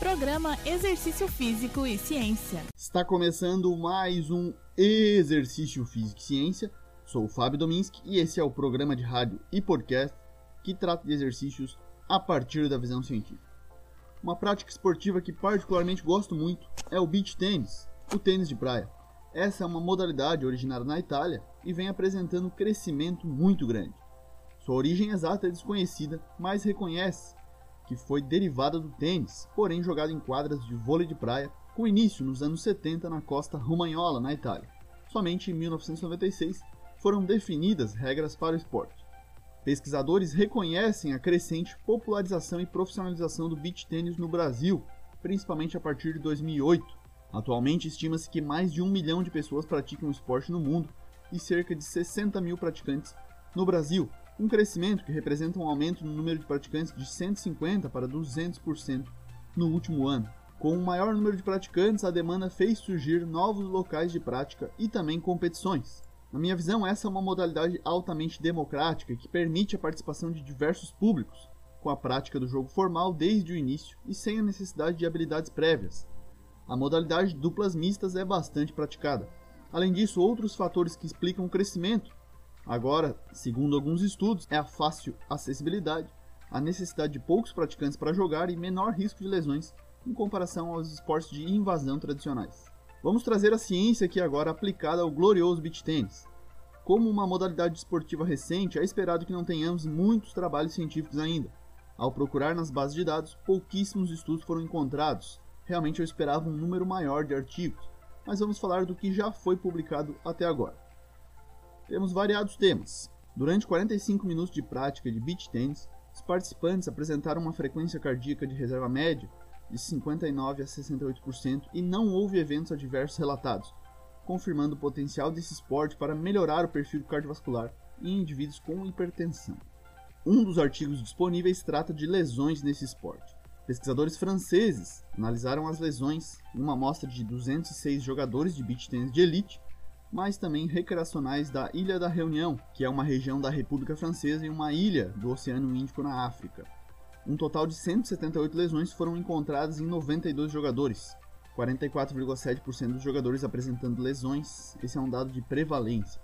Programa Exercício Físico e Ciência. Está começando mais um Exercício Físico e Ciência. Sou o Fábio Dominski e esse é o programa de rádio e podcast que trata de exercícios a partir da visão científica. Uma prática esportiva que particularmente gosto muito é o beach tênis, o tênis de praia. Essa é uma modalidade originada na Itália e vem apresentando um crescimento muito grande. Sua origem exata é desconhecida, mas reconhece que foi derivada do tênis, porém jogado em quadras de vôlei de praia, com início nos anos 70 na costa romanhola, na Itália. Somente em 1996 foram definidas regras para o esporte. Pesquisadores reconhecem a crescente popularização e profissionalização do beach tênis no Brasil, principalmente a partir de 2008. Atualmente estima-se que mais de um milhão de pessoas praticam o esporte no mundo e cerca de 60 mil praticantes no Brasil, um crescimento que representa um aumento no número de praticantes de 150% para 200% no último ano. Com o um maior número de praticantes, a demanda fez surgir novos locais de prática e também competições. Na minha visão, essa é uma modalidade altamente democrática que permite a participação de diversos públicos, com a prática do jogo formal desde o início e sem a necessidade de habilidades prévias. A modalidade de duplas mistas é bastante praticada. Além disso, outros fatores que explicam o crescimento Agora, segundo alguns estudos, é a fácil acessibilidade, a necessidade de poucos praticantes para jogar e menor risco de lesões em comparação aos esportes de invasão tradicionais. Vamos trazer a ciência aqui agora aplicada ao glorioso beach tennis. Como uma modalidade esportiva recente, é esperado que não tenhamos muitos trabalhos científicos ainda. Ao procurar nas bases de dados, pouquíssimos estudos foram encontrados. Realmente eu esperava um número maior de artigos, mas vamos falar do que já foi publicado até agora temos variados temas. Durante 45 minutos de prática de beach tennis, os participantes apresentaram uma frequência cardíaca de reserva média de 59 a 68% e não houve eventos adversos relatados, confirmando o potencial desse esporte para melhorar o perfil cardiovascular em indivíduos com hipertensão. Um dos artigos disponíveis trata de lesões nesse esporte. Pesquisadores franceses analisaram as lesões em uma amostra de 206 jogadores de beach tennis de elite mas também recreacionais da Ilha da Reunião, que é uma região da República Francesa e uma ilha do Oceano Índico na África. Um total de 178 lesões foram encontradas em 92 jogadores, 44,7% dos jogadores apresentando lesões, esse é um dado de prevalência.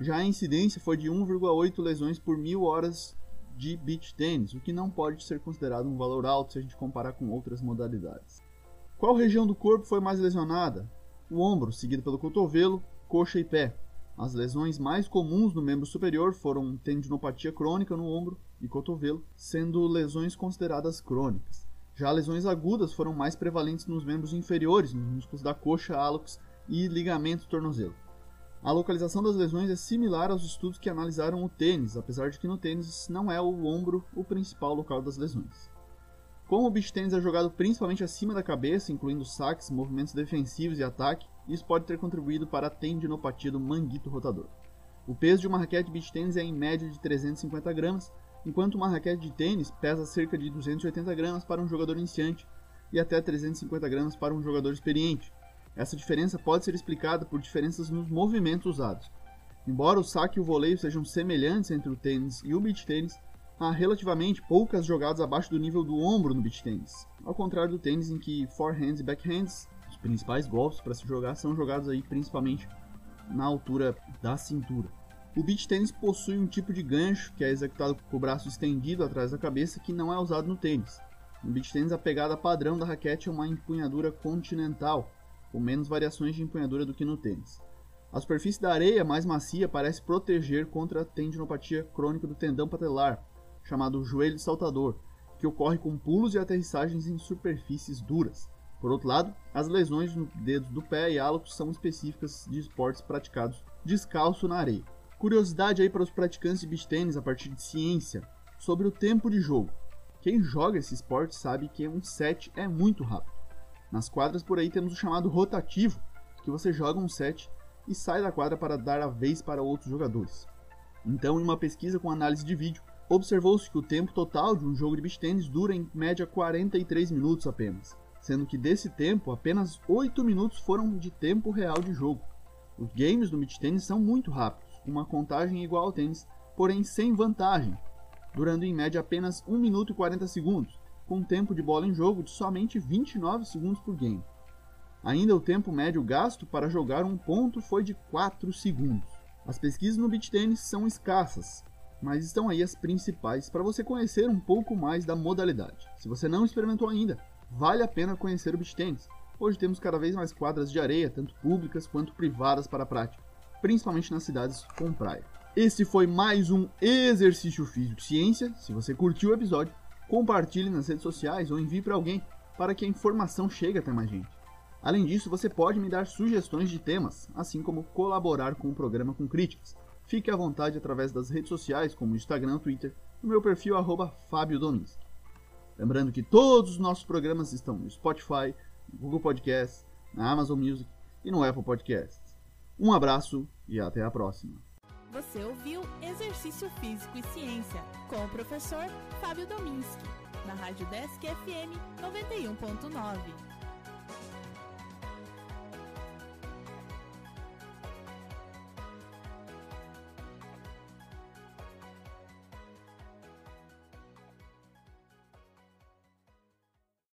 Já a incidência foi de 1,8 lesões por mil horas de beach tennis, o que não pode ser considerado um valor alto se a gente comparar com outras modalidades. Qual região do corpo foi mais lesionada? O ombro, seguido pelo cotovelo, coxa e pé. As lesões mais comuns no membro superior foram tendinopatia crônica no ombro e cotovelo, sendo lesões consideradas crônicas. Já lesões agudas foram mais prevalentes nos membros inferiores, nos músculos da coxa, hálux e ligamento tornozelo. A localização das lesões é similar aos estudos que analisaram o tênis, apesar de que no tênis não é o ombro o principal local das lesões. Como o beach tênis é jogado principalmente acima da cabeça, incluindo saques, movimentos defensivos e ataque, isso pode ter contribuído para a tendinopatia do manguito rotador. O peso de uma raquete de beach tênis é em média de 350 gramas, enquanto uma raquete de tênis pesa cerca de 280 gramas para um jogador iniciante e até 350 gramas para um jogador experiente. Essa diferença pode ser explicada por diferenças nos movimentos usados. Embora o saque e o voleio sejam semelhantes entre o tênis e o beach tênis, há relativamente poucas jogadas abaixo do nível do ombro no beach tênis, ao contrário do tênis em que forehands e backhands os principais golpes para se jogar são jogados aí principalmente na altura da cintura. O beach tênis possui um tipo de gancho que é executado com o braço estendido atrás da cabeça que não é usado no tênis. No beach tênis a pegada padrão da raquete é uma empunhadura continental, com menos variações de empunhadura do que no tênis. A superfície da areia mais macia parece proteger contra a tendinopatia crônica do tendão patelar, chamado joelho saltador, que ocorre com pulos e aterrissagens em superfícies duras. Por outro lado, as lesões nos dedos do pé e hálux são específicas de esportes praticados descalço na areia. Curiosidade aí para os praticantes de beach tênis a partir de ciência sobre o tempo de jogo. Quem joga esse esporte sabe que um set é muito rápido. Nas quadras por aí temos o chamado rotativo, que você joga um set e sai da quadra para dar a vez para outros jogadores. Então, em uma pesquisa com análise de vídeo, observou-se que o tempo total de um jogo de beach tênis dura em média 43 minutos apenas sendo que desse tempo apenas 8 minutos foram de tempo real de jogo. Os games do beach tênis são muito rápidos, uma contagem igual ao tênis, porém sem vantagem, durando em média apenas 1 minuto e 40 segundos, com tempo de bola em jogo de somente 29 segundos por game. Ainda o tempo médio gasto para jogar um ponto foi de 4 segundos. As pesquisas no beach tennis são escassas, mas estão aí as principais para você conhecer um pouco mais da modalidade. Se você não experimentou ainda, vale a pena conhecer o beach tennis. Hoje temos cada vez mais quadras de areia, tanto públicas quanto privadas para a prática, principalmente nas cidades com praia. Esse foi mais um Exercício Físico Ciência. Se você curtiu o episódio, compartilhe nas redes sociais ou envie para alguém para que a informação chegue até mais gente. Além disso, você pode me dar sugestões de temas, assim como colaborar com o programa com críticas. Fique à vontade através das redes sociais, como Instagram, Twitter, no meu perfil Fábio. Lembrando que todos os nossos programas estão no Spotify, no Google Podcasts, na Amazon Music e no Apple Podcasts. Um abraço e até a próxima. Você ouviu Exercício Físico e Ciência com o professor Fábio Dominski, na Rádio Desk FM 91.9.